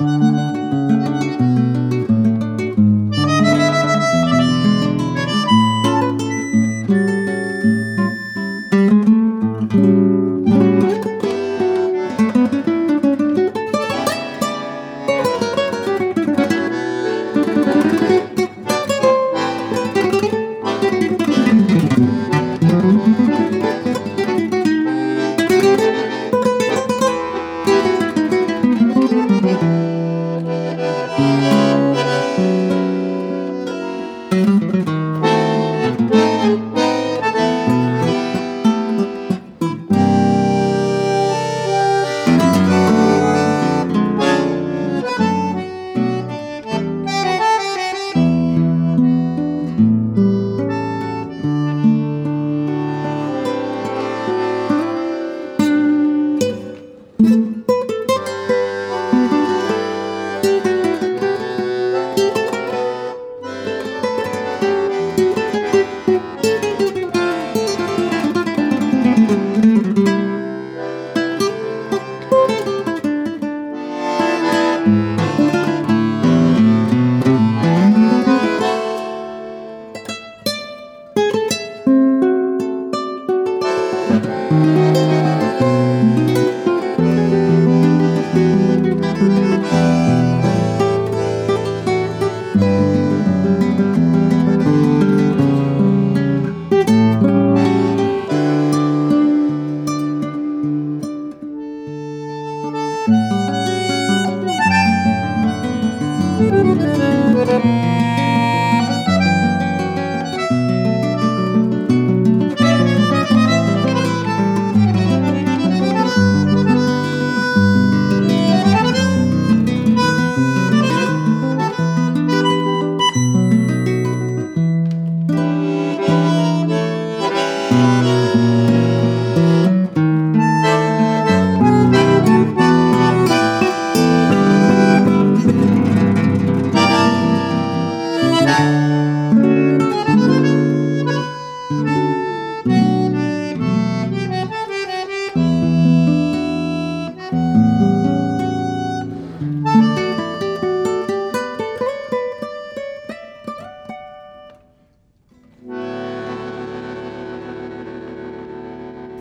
Música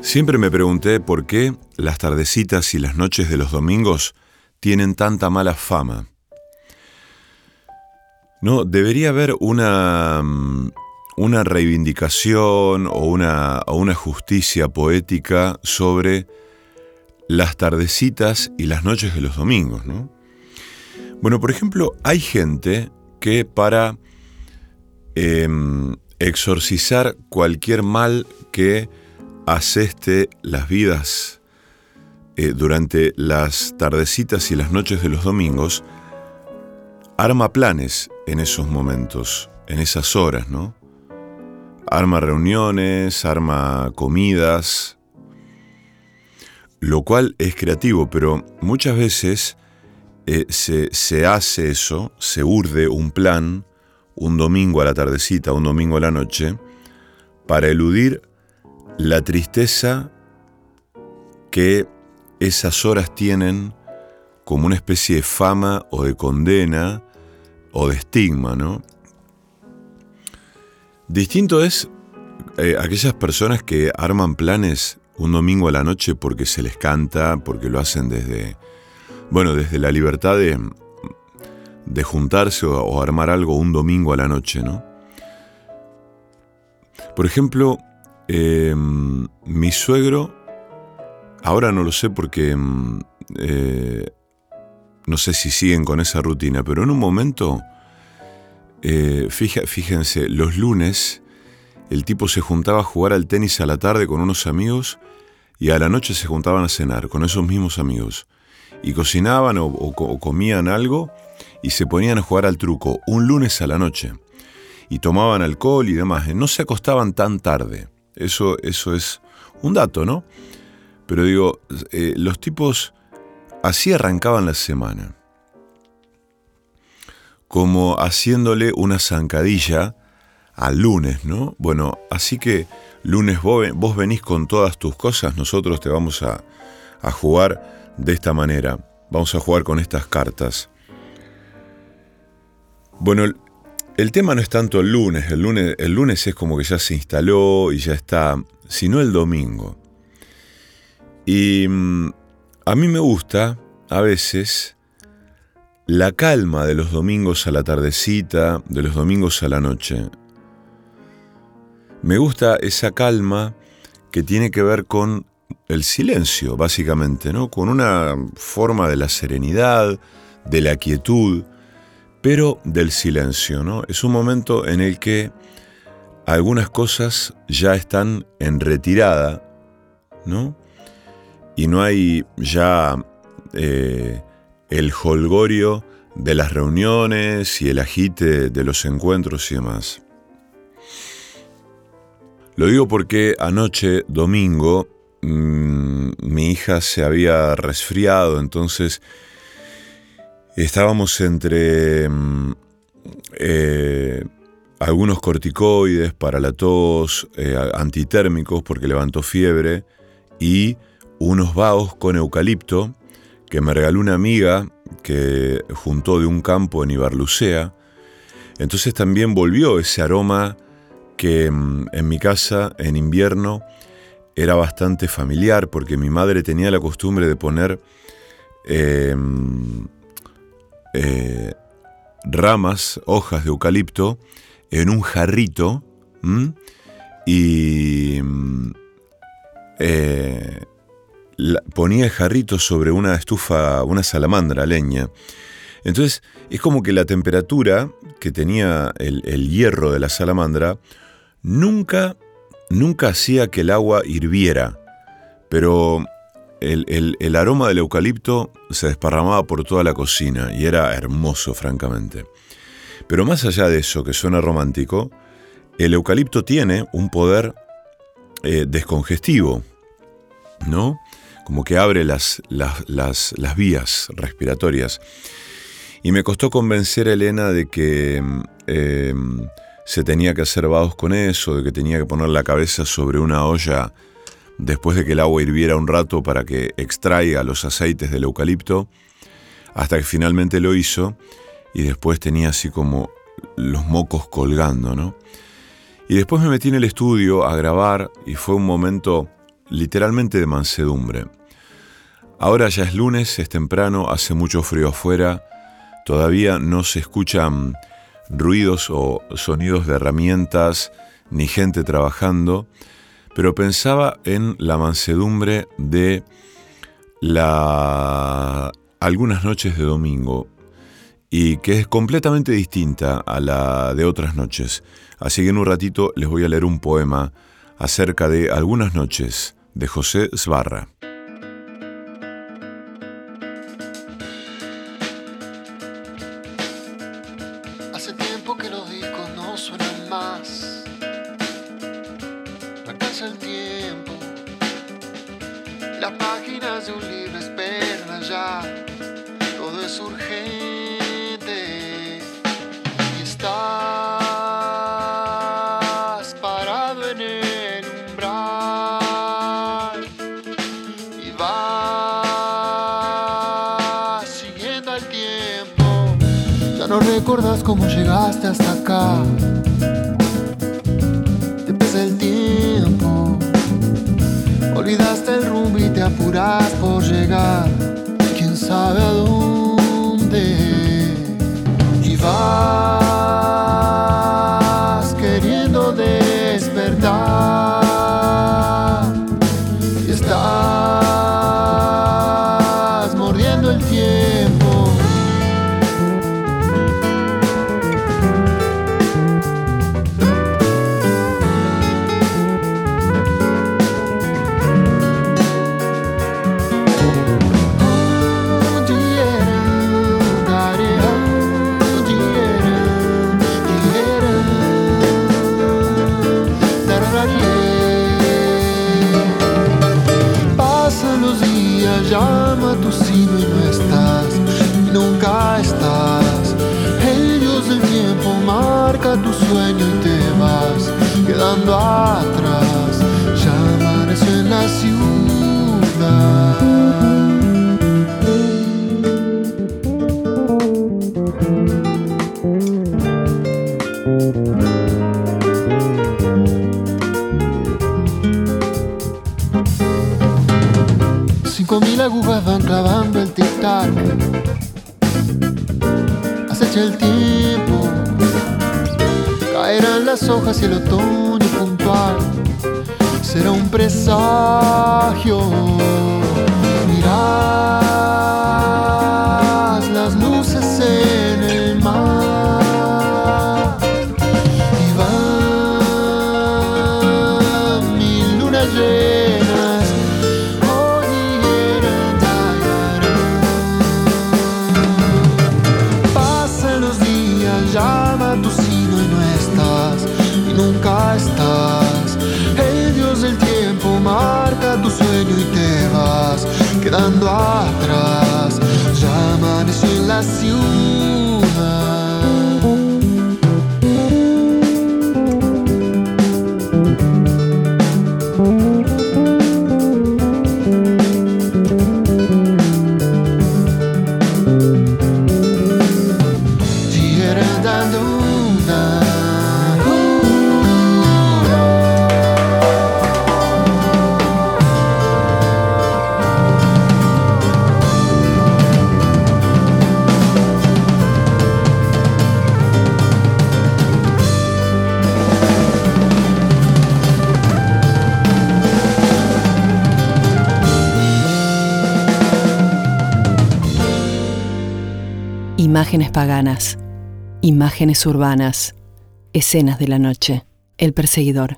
Siempre me pregunté por qué las tardecitas y las noches de los domingos tienen tanta mala fama. No, debería haber una, mm, una reivindicación o una, una justicia poética sobre las tardecitas y las noches de los domingos, ¿no? Bueno, por ejemplo, hay gente que para em, exorcizar cualquier mal que aseste las vidas eh, durante las tardecitas y las noches de los domingos, arma planes en esos momentos, en esas horas, ¿no? Arma reuniones, arma comidas, lo cual es creativo, pero muchas veces eh, se, se hace eso, se urde un plan, un domingo a la tardecita, un domingo a la noche, para eludir la tristeza que esas horas tienen como una especie de fama o de condena o de estigma, ¿no? Distinto es eh, aquellas personas que arman planes un domingo a la noche porque se les canta, porque lo hacen desde, bueno, desde la libertad de, de juntarse o, o armar algo un domingo a la noche, ¿no? Por ejemplo, Em, mi suegro, ahora no lo sé porque em, eh, no sé si siguen con esa rutina, pero en un momento, eh, fíjense, los lunes el tipo se juntaba a jugar al tenis a la tarde con unos amigos y a la noche se juntaban a cenar con esos mismos amigos. Y cocinaban o, o comían algo y se ponían a jugar al truco un lunes a la noche. Y tomaban alcohol y demás. No se acostaban tan tarde. Eso, eso es un dato, ¿no? Pero digo, eh, los tipos así arrancaban la semana, como haciéndole una zancadilla al lunes, ¿no? Bueno, así que lunes vos, venís con todas tus cosas, nosotros te vamos a, a jugar de esta manera, vamos a jugar con estas cartas. Bueno, el tema no es tanto el lunes, el lunes, es como que ya se instaló y ya está, sino el domingo. Y mm, a mí me gusta, a veces, la calma de los domingos a la tardecita, de los domingos a la noche. Me gusta esa calma que tiene que ver con el silencio, básicamente, ¿no? Con una forma de la serenidad, de la quietud, pero del silencio, ¿no? Es un momento en el que algunas cosas ya están en retirada, ¿no? Y no hay ya eh, el holgorio de las reuniones y el agite de los encuentros y demás. Lo digo porque anoche, domingo, mm, mi hija se había resfriado, entonces Estábamos entre mm, eh, algunos corticoides para la tos, eh, antitérmicos porque levantó fiebre y unos vaos con eucalipto que me regaló una amiga que juntó de un campo en Ibarlucea. Entonces también volvió ese aroma que mm, en mi casa en invierno era bastante familiar porque mi madre tenía la costumbre de poner em, eh, ramas, hojas de eucalipto en un jarrito y mm, eh, ponía el jarrito sobre una estufa, una salamandra leña. Entonces es como que la temperatura que tenía el, hierro de la salamandra nunca, nunca hacía que el agua hirviera, pero el, el, aroma del eucalipto se desparramaba por toda la cocina y era hermoso, francamente. Pero más allá de eso, que suena romántico, el eucalipto tiene un poder eh, descongestivo, ¿no? Como que abre las, las, vías respiratorias. Y me costó convencer a Elena de que eh, se tenía que hacer vados con eso, de que tenía que poner la cabeza sobre una olla después de que el agua hirviera un rato para que extraiga los aceites del eucalipto, hasta que finalmente lo hizo y después tenía así como los mocos colgando, ¿no? Y después me metí en el estudio a grabar y fue un momento literalmente de mansedumbre. Ahora ya es lunes, es temprano, hace mucho frío afuera, todavía no se escuchan ruidos o sonidos de herramientas ni gente trabajando, pero pensaba en la mansedumbre de la algunas noches de domingo y que es completamente distinta a la de otras noches. Así que en un ratito les voy a leer un poema acerca de algunas noches de José Sbarra. Cómo llegaste hasta acá. Te pesa el tiempo. Olvidaste el rumbo y te apuras por llegar. Quién sabe a dónde. Y vas hojas y el otoño será un presagio. Mirás Imágenes paganas, imágenes urbanas, escenas de la noche, el perseguidor.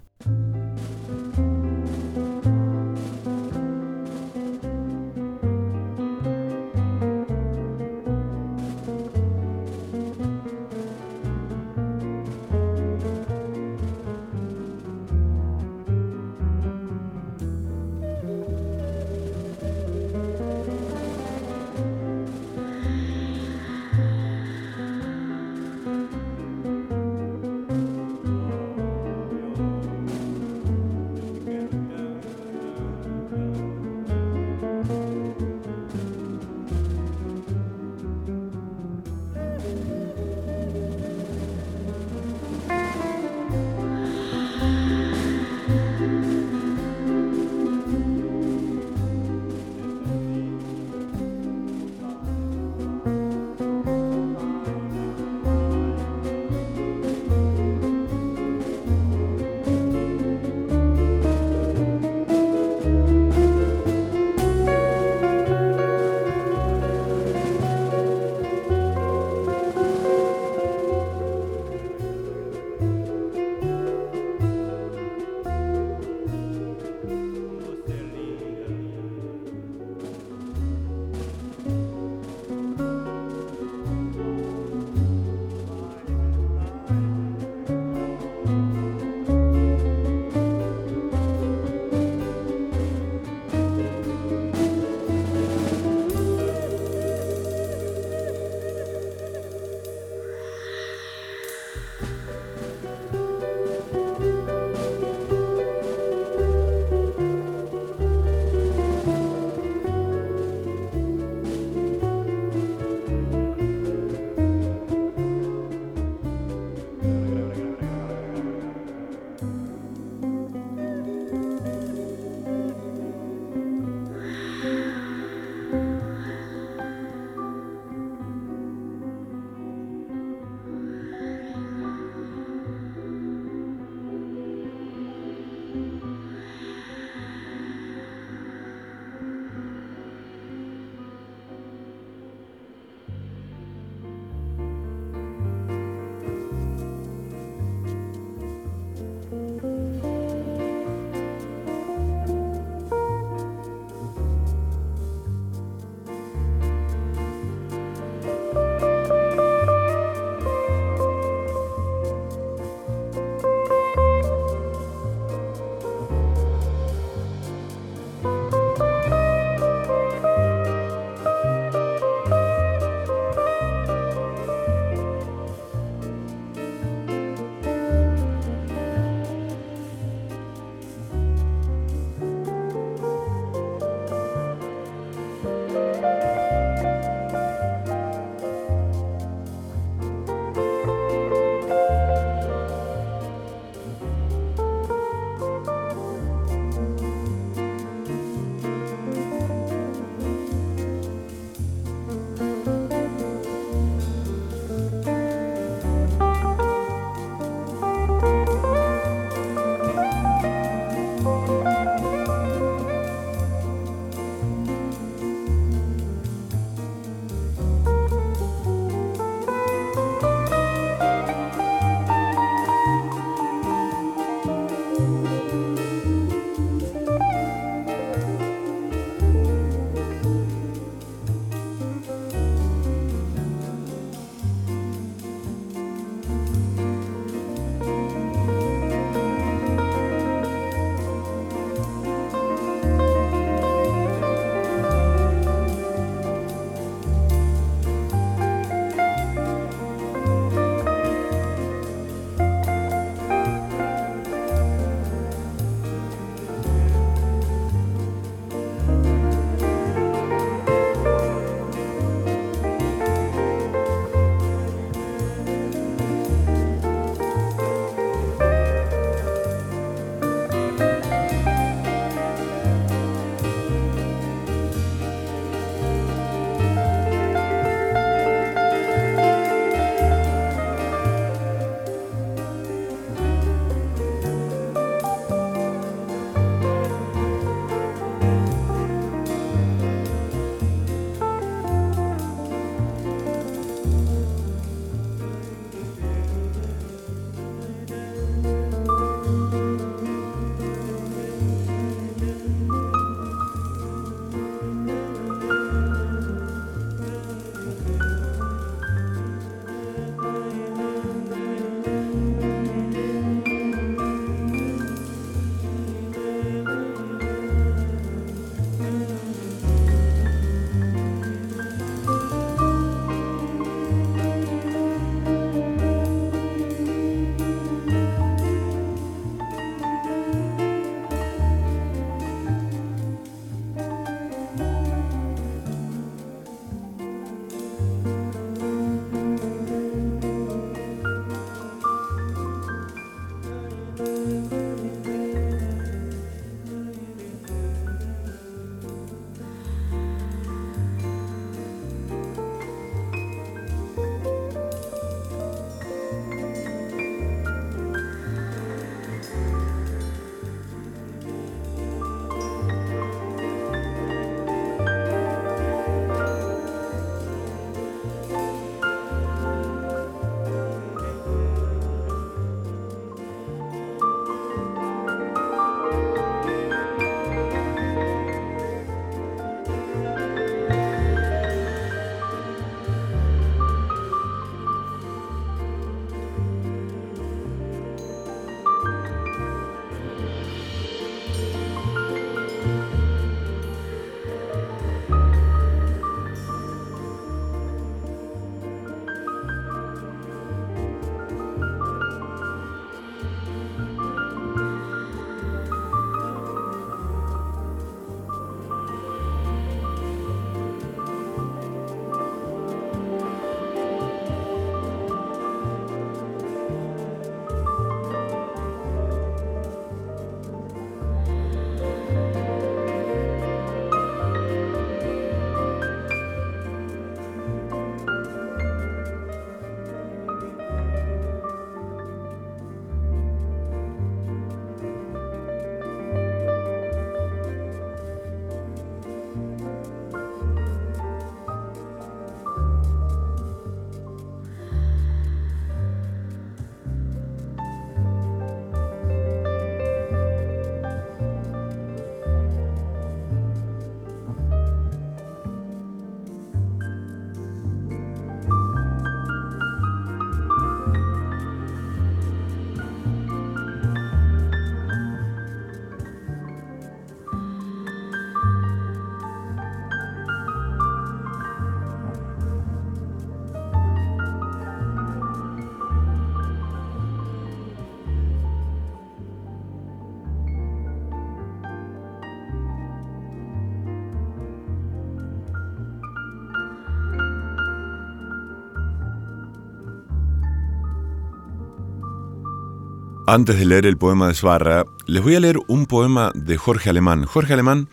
Antes de leer el poema de Sbarra, les voy a leer un poema de Jorge Alemán. Jorge Alemán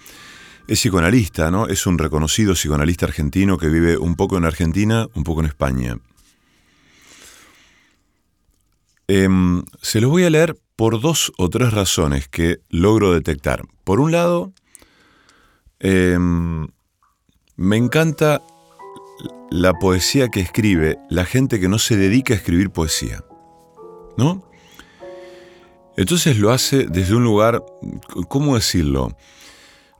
es psicoanalista, ¿no? Es un reconocido psicoanalista argentino que vive un poco en Argentina, un poco en España. Em, se los voy a leer por dos o tres razones que logro detectar. Por un lado, em, me encanta la poesía que escribe la gente que no se dedica a escribir poesía. ¿No? Entonces lo hace desde un lugar, ¿cómo decirlo?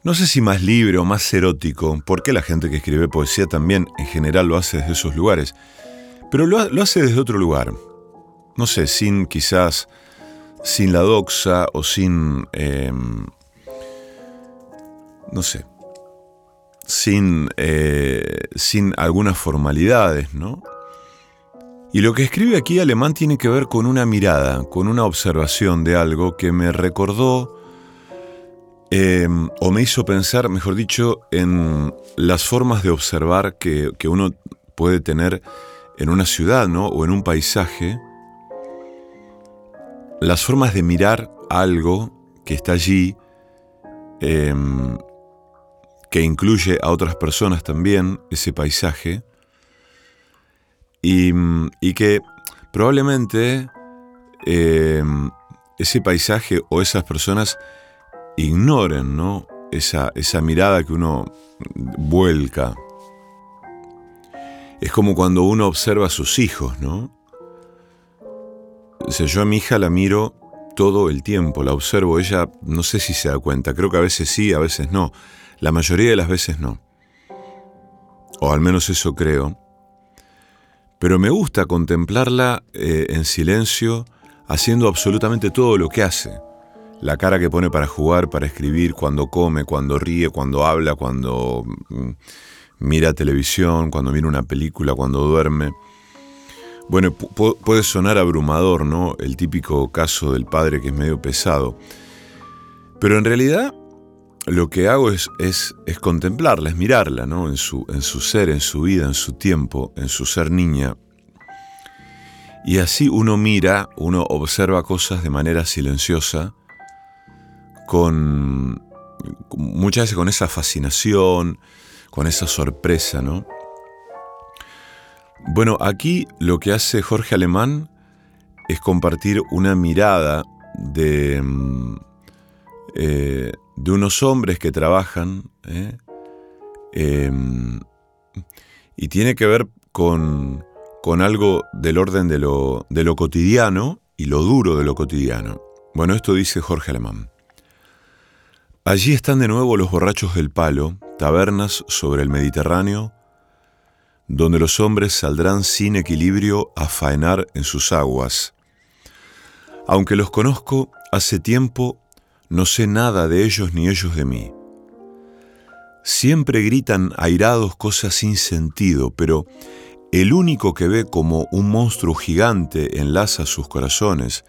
No sé si más libre o más erótico, porque la gente que escribe poesía también en general lo hace desde esos lugares, pero lo, hace desde otro lugar. No sé, sin quizás, sin la doxa o sin, em, no sé, sin, eh, sin algunas formalidades, ¿no? Y lo que escribe aquí Alemán tiene que ver con una mirada, con una observación de algo que me recordó em, o me hizo pensar, mejor dicho, en las formas de observar que, uno puede tener en una ciudad ¿no? o en un paisaje, las formas de mirar algo que está allí, em, que incluye a otras personas también, ese paisaje, y, que probablemente eh, ese paisaje o esas personas ignoren ¿no? esa, esa mirada que uno vuelca. Es como cuando uno observa a sus hijos, ¿no? O sea, yo a mi hija la miro todo el tiempo, la observo, ella no sé si se da cuenta, creo que a veces sí, a veces no, la mayoría de las veces no. O al menos eso creo pero me gusta contemplarla eh, en silencio, haciendo absolutamente todo lo que hace. La cara que pone para jugar, para escribir, cuando come, cuando ríe, cuando habla, cuando mm, mira televisión, cuando mira una película, cuando duerme. Bueno, puede sonar abrumador, ¿no? El típico caso del padre que es medio pesado. Pero en realidad lo que hago es, es, contemplarla, es mirarla, ¿no? En su, en su ser, en su vida, en su tiempo, en su ser niña. Y así uno mira, uno observa cosas de manera silenciosa, con, muchas veces con esa fascinación, con esa sorpresa, ¿no? Bueno, aquí lo que hace Jorge Alemán es compartir una mirada de, mm, eh, de unos hombres que trabajan, ¿eh? em, y tiene que ver con, con algo del orden de lo, de lo cotidiano y lo duro de lo cotidiano. Bueno, esto dice Jorge Alemán. Allí están de nuevo los borrachos del palo, tabernas sobre el Mediterráneo, donde los hombres saldrán sin equilibrio a faenar en sus aguas. Aunque los conozco, hace tiempo no sé nada de ellos ni ellos de mí. Siempre gritan airados cosas sin sentido, pero el único que ve como un monstruo gigante enlaza sus corazones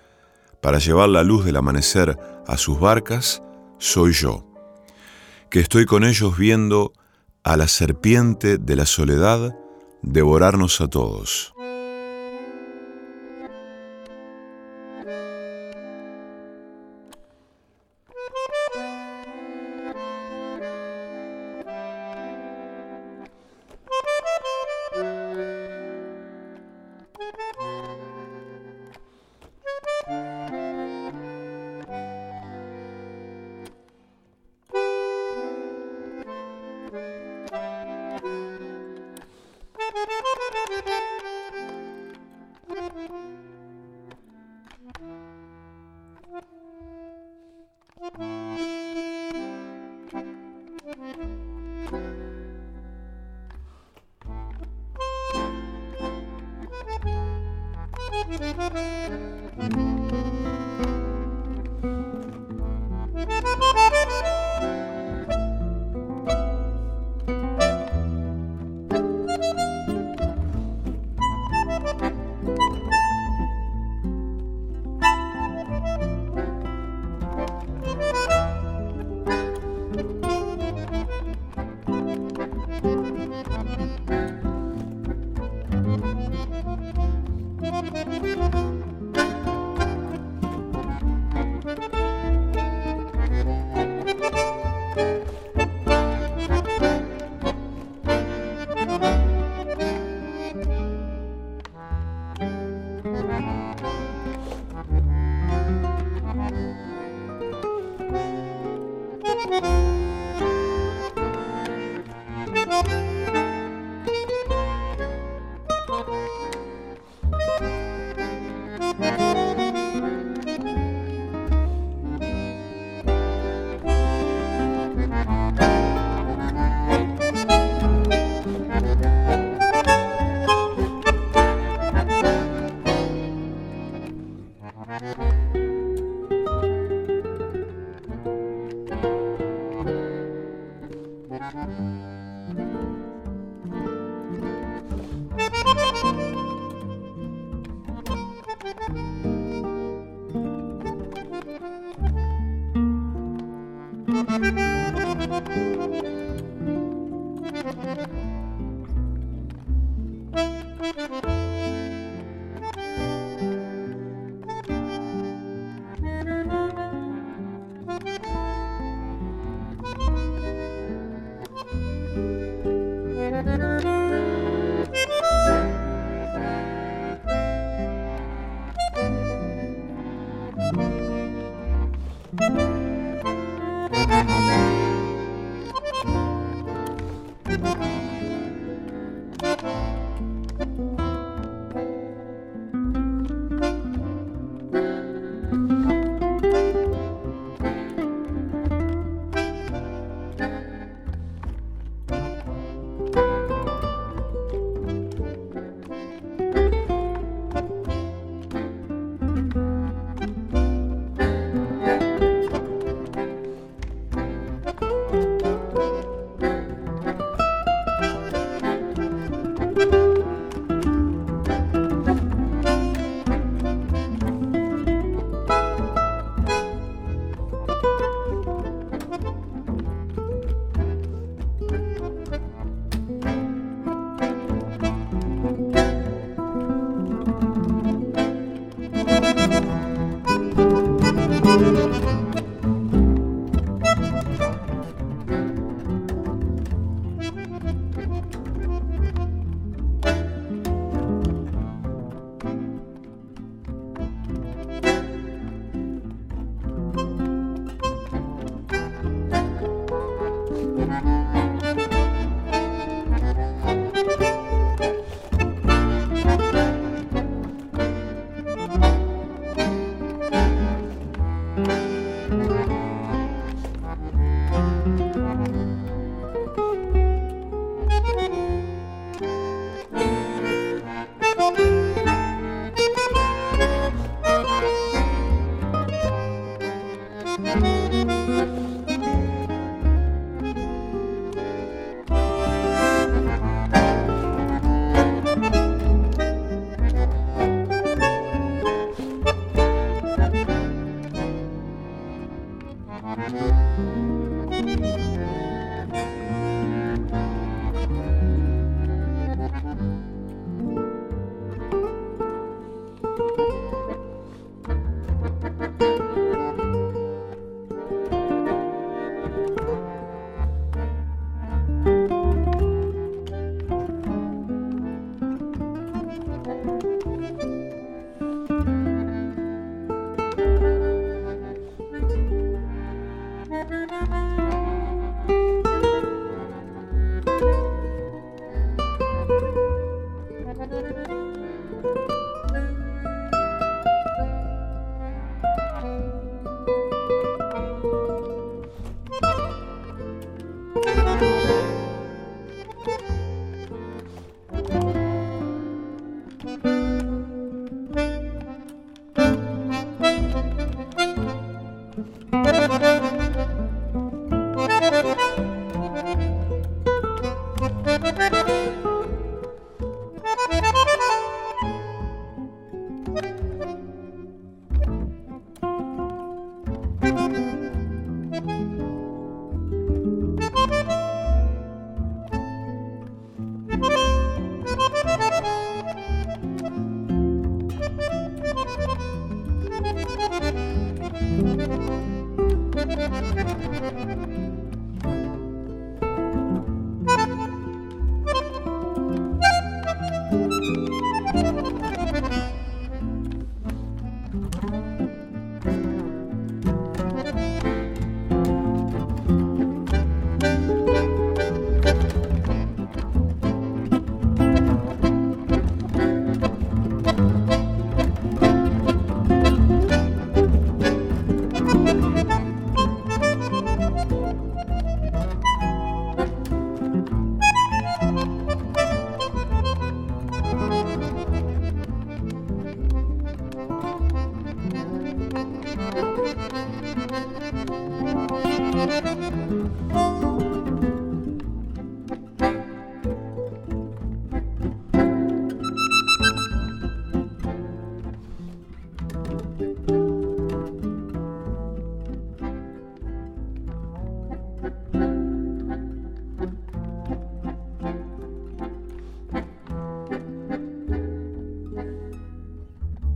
para llevar la luz del amanecer a sus barcas, soy yo, que estoy con ellos viendo a la serpiente de la soledad devorarnos a todos. Mm-hmm.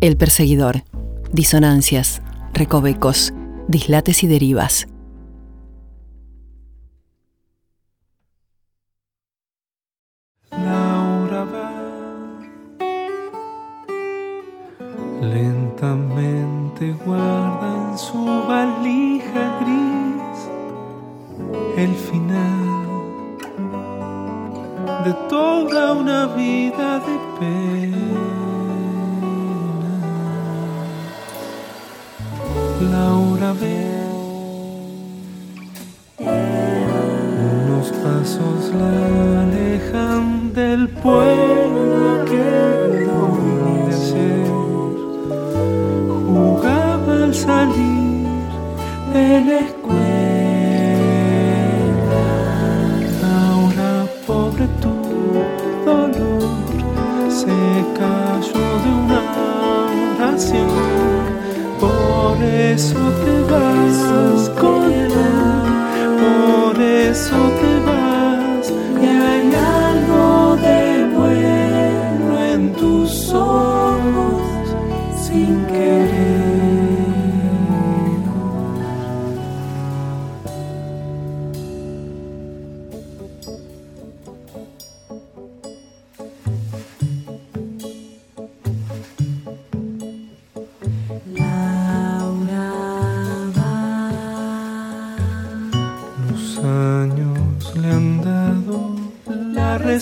El perseguidor. Disonancias, recovecos, dislates y derivas.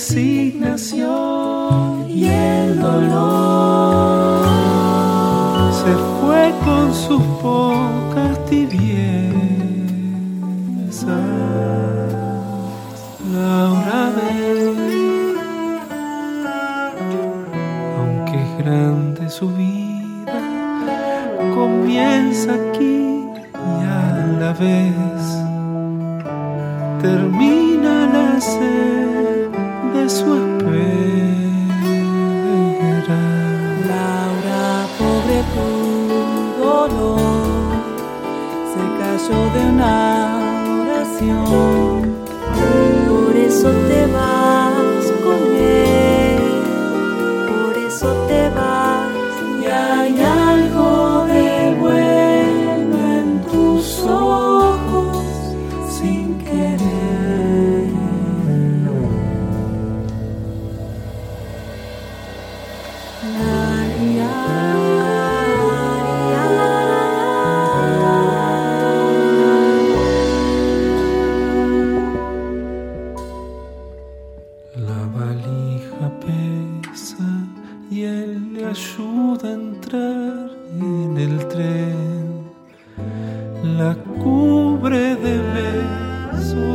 Resignación y el dolor se fue con sus pocas tibiezas.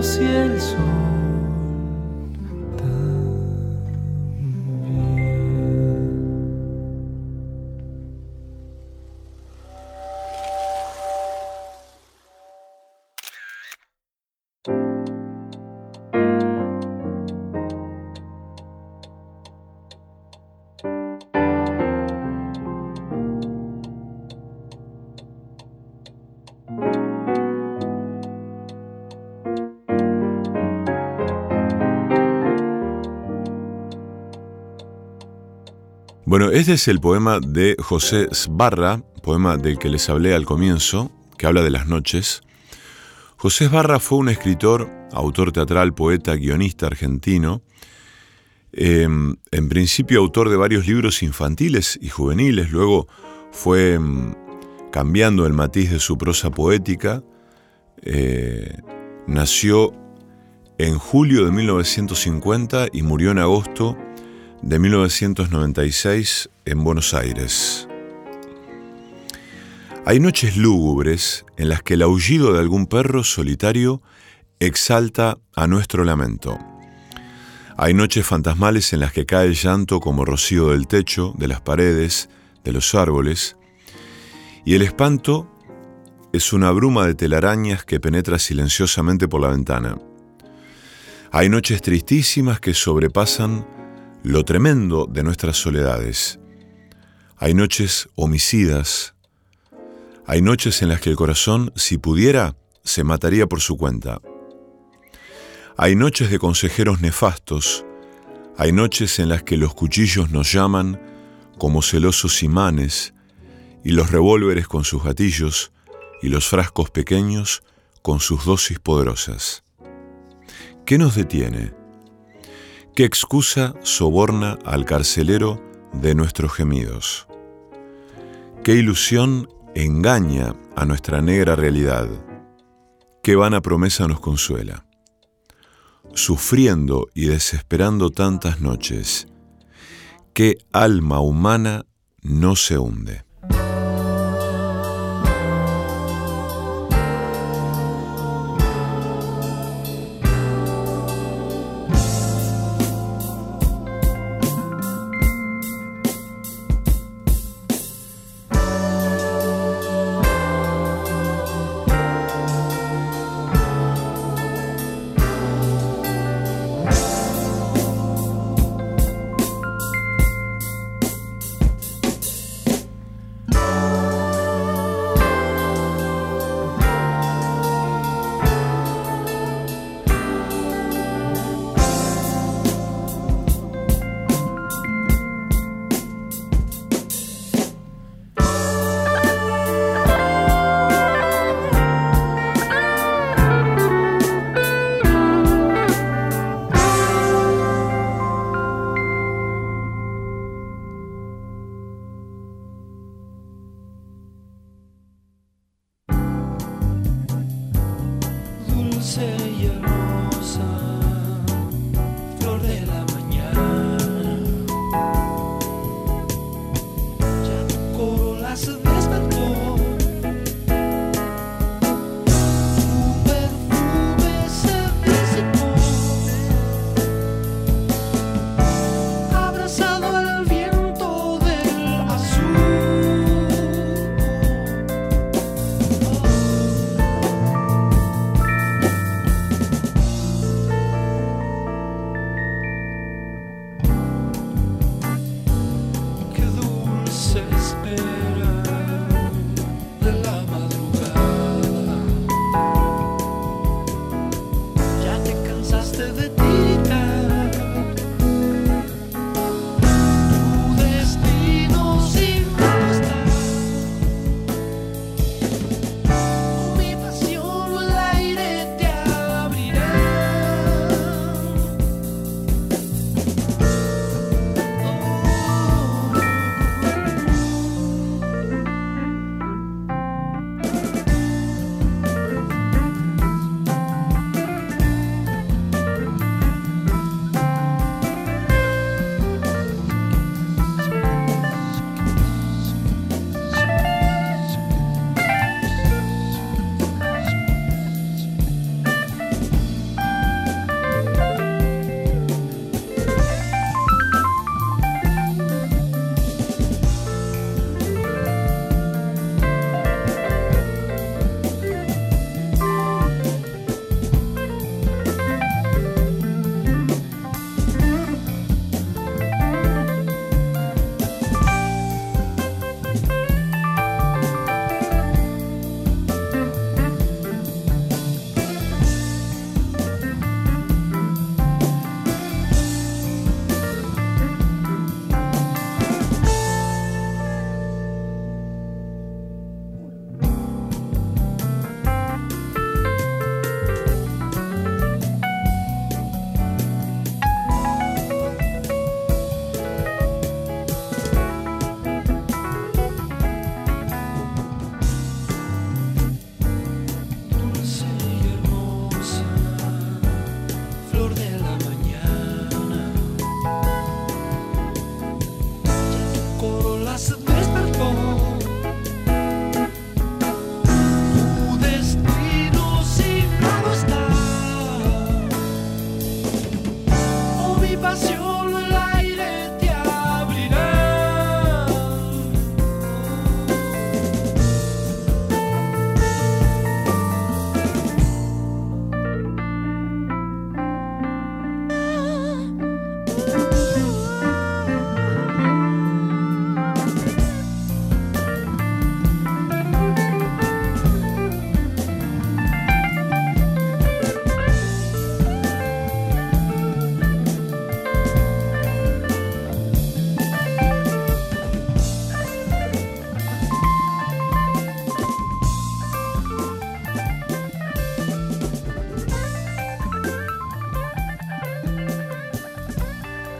Besos y el sol. Este es el poema de José Sbarra, poema del que les hablé al comienzo, que habla de las noches. José Sbarra fue un escritor, autor teatral, poeta, guionista argentino, eh, en principio autor de varios libros infantiles y juveniles, luego fue mm, cambiando el matiz de su prosa poética, eh, nació en julio de 1950 y murió en agosto de 1996 en Buenos Aires. Hay noches lúgubres en las que el aullido de algún perro solitario exalta a nuestro lamento. Hay noches fantasmales en las que cae el llanto como rocío del techo, de las paredes, de los árboles, y el espanto es una bruma de telarañas que penetra silenciosamente por la ventana. Hay noches tristísimas que sobrepasan lo tremendo de nuestras soledades. Hay noches homicidas. Hay noches en las que el corazón, si pudiera, se mataría por su cuenta. Hay noches de consejeros nefastos. Hay noches en las que los cuchillos nos llaman como celosos imanes y los revólveres con sus gatillos y los frascos pequeños con sus dosis poderosas. ¿Qué nos detiene? ¿Qué excusa soborna al carcelero de nuestros gemidos? ¿Qué ilusión engaña a nuestra negra realidad? ¿Qué vana promesa nos consuela? Sufriendo y desesperando tantas noches, ¿qué alma humana no se hunde?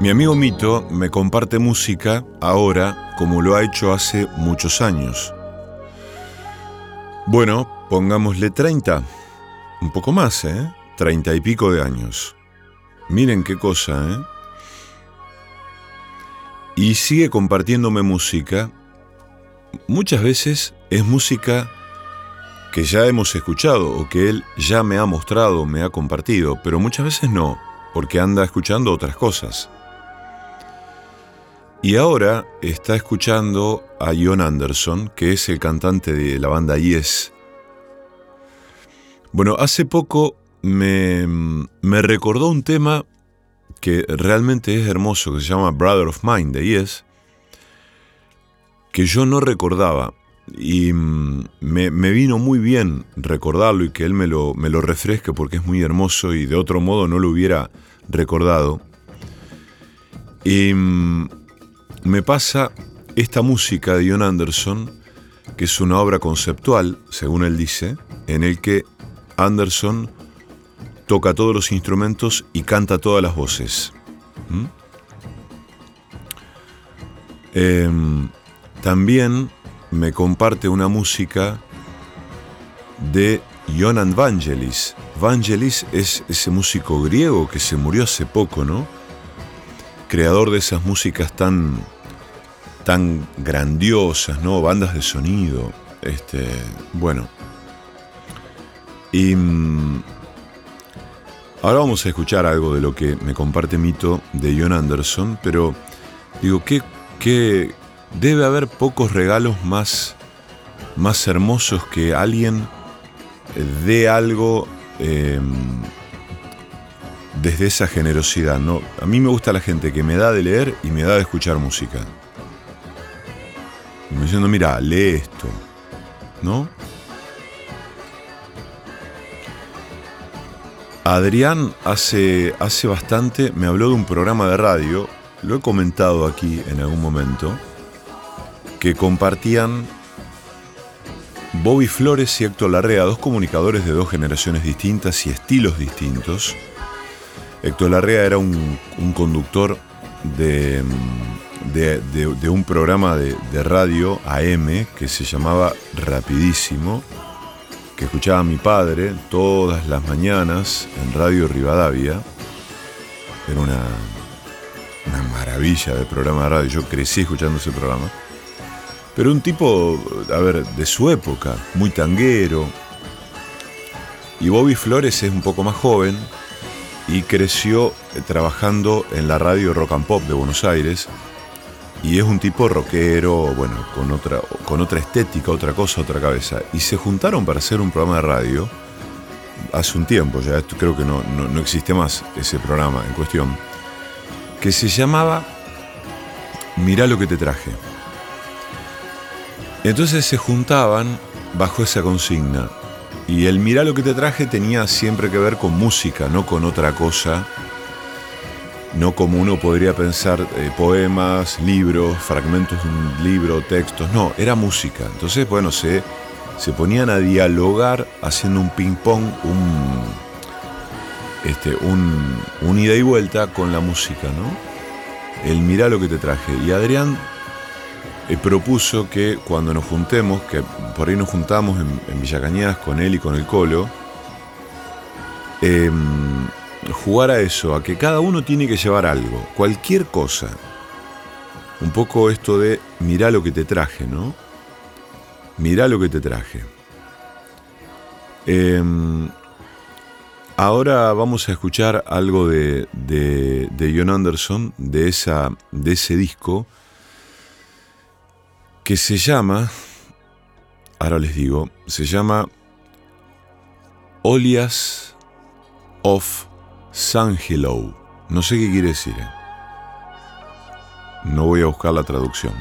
Mi amigo Mito me comparte música ahora como lo ha hecho hace muchos años. Bueno, pongámosle 30. Un poco más, ¿eh? 30 y pico de años. Miren qué cosa, ¿eh? Y sigue compartiéndome música. Muchas veces es música que ya hemos escuchado o que él ya me ha mostrado, me ha compartido, pero muchas veces no, porque anda escuchando otras cosas. Y ahora está escuchando a John Anderson, que es el cantante de la banda Yes. Bueno, hace poco me, me recordó un tema que realmente es hermoso, que se llama Brother of Mine de Yes, que yo no recordaba. Y me, me, vino muy bien recordarlo y que él me lo, me lo refresque porque es muy hermoso y de otro modo no lo hubiera recordado. Y me pasa esta música de John Anderson, que es una obra conceptual, según él dice, en el que Anderson toca todos los instrumentos y canta todas las voces. ¿Mm? Em, también me comparte una música de Jonan Vangelis. Vangelis es ese músico griego que se murió hace poco, ¿no? Creador de esas músicas tan tan grandiosas, ¿no? Bandas de sonido. Este, bueno. Y mm, ahora vamos a escuchar algo de lo que me comparte Mito de John Anderson, pero digo, que, que debe haber pocos regalos más, más hermosos que alguien dé algo em, desde esa generosidad. ¿no? A mí me gusta la gente que me da de leer y me da de escuchar música me diciendo, mira, lee esto, ¿no? Adrián hace, hace bastante me habló de un programa de radio, lo he comentado aquí en algún momento, que compartían Bobby Flores y Héctor Larrea, dos comunicadores de dos generaciones distintas y estilos distintos. Héctor Larrea era un conductor de, de, un programa de, radio AM que se llamaba Rapidísimo, que escuchaba mi padre todas las mañanas en Radio Rivadavia. Era una, una maravilla de programa de radio, yo crecí escuchando ese programa. Pero un tipo, a ver, de su época, muy tanguero. Y Bobby Flores es un poco más joven y creció trabajando en la radio Rock and Pop de Buenos Aires y es un tipo rockero, bueno, con otra, con otra estética, otra cosa, otra cabeza. Y se juntaron para hacer un programa de radio hace un tiempo, ya creo que no, no, existe más ese programa en cuestión, que se llamaba mirá lo que te traje. Entonces se juntaban bajo esa consigna. Y el mirá lo que te traje tenía siempre que ver con música, no con otra cosa. No como uno podría pensar eh, poemas, libros, fragmentos de un libro, textos. No, era música. Entonces, bueno, se, se ponían a dialogar haciendo un ping-pong, un, este, un, ida y vuelta con la música, ¿no? El mirá lo que te traje. Y Adrián eh, propuso que cuando nos juntemos, que por ahí nos juntamos en, en Villa Cañas con él y con el Colo, em, jugar a eso, a que cada uno tiene que llevar algo, cualquier cosa. Un poco esto de mirá lo que te traje, ¿no? Mirá lo que te traje. Em, ahora vamos a escuchar algo de, de, de John Anderson, de, esa, de ese disco, que se llama, ahora les digo, se llama Olias of Hello. No sé qué quiere decir. ¿eh? No voy a buscar la traducción.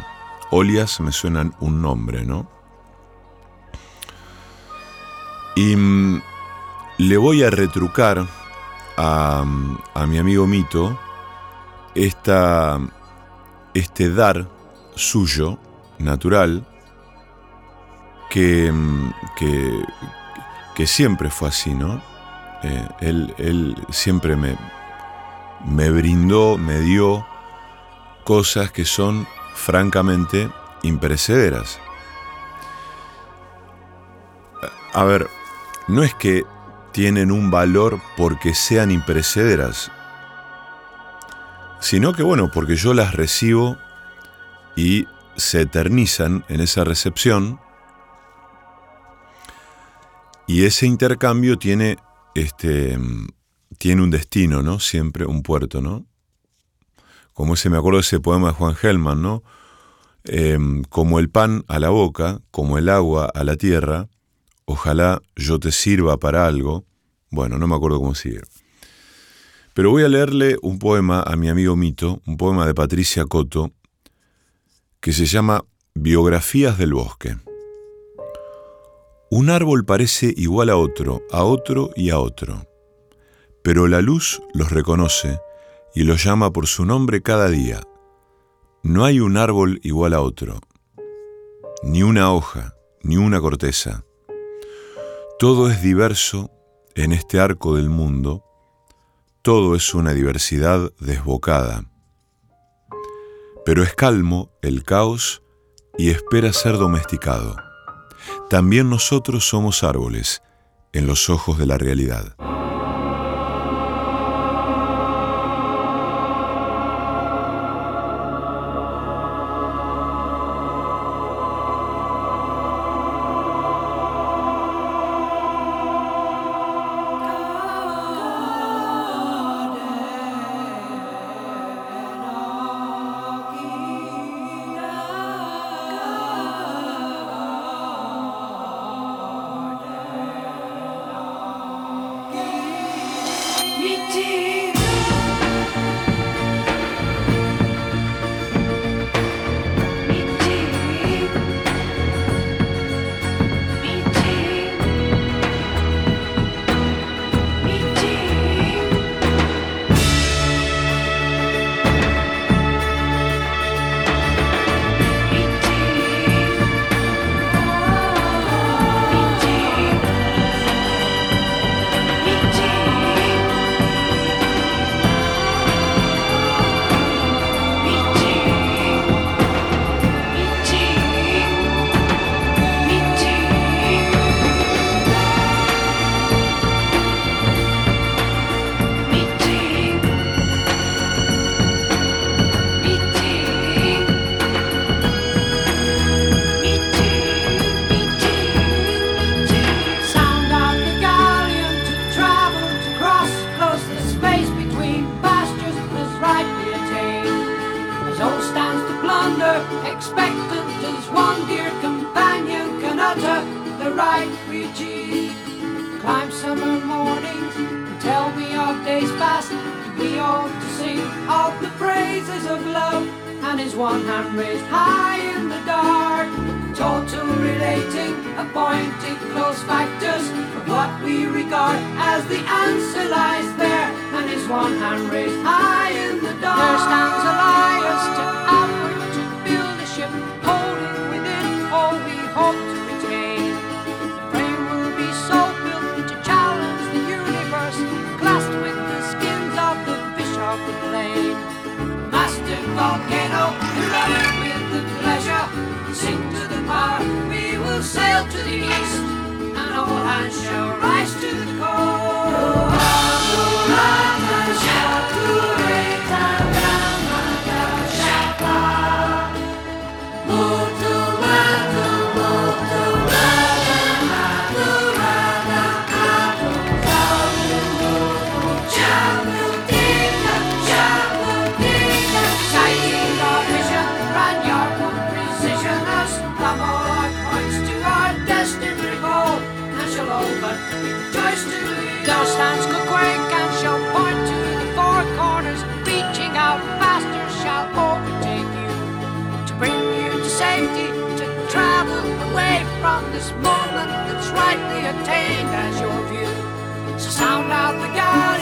Olias me suenan un nombre, ¿no? Y mm, le voy a retrucar a, a mi amigo Mito esta, este dar suyo natural que, mm, que, que siempre fue así, ¿no? Eh, él, él, siempre me, me brindó, me dio cosas que son francamente imperecederas. A ver, no es que tienen un valor porque sean imperecederas, sino que bueno, porque yo las recibo y se eternizan en esa recepción y ese intercambio tiene, este, tiene un destino, ¿no? Siempre un puerto, ¿no? Como ese, me acuerdo de ese poema de Juan Gelman, ¿no? Em, como el pan a la boca, como el agua a la tierra, ojalá yo te sirva para algo. Bueno, no me acuerdo cómo sigue. Pero voy a leerle un poema a mi amigo Mito, un poema de Patricia Coto, que se llama Biografías del Bosque. Un árbol parece igual a otro, a otro y a otro, pero la luz los reconoce y los llama por su nombre cada día. No hay un árbol igual a otro, ni una hoja, ni una corteza. Todo es diverso en este arco del mundo, todo es una diversidad desbocada pero es calmo el caos y espera ser domesticado. También nosotros somos árboles en los ojos de la realidad. high in the dark. Total relating, appointing close factors of what we regard as the answer lies there. And his one hand raised high in the dark. There stands Elias to sail to the east, and all hands shall rise to the call. God.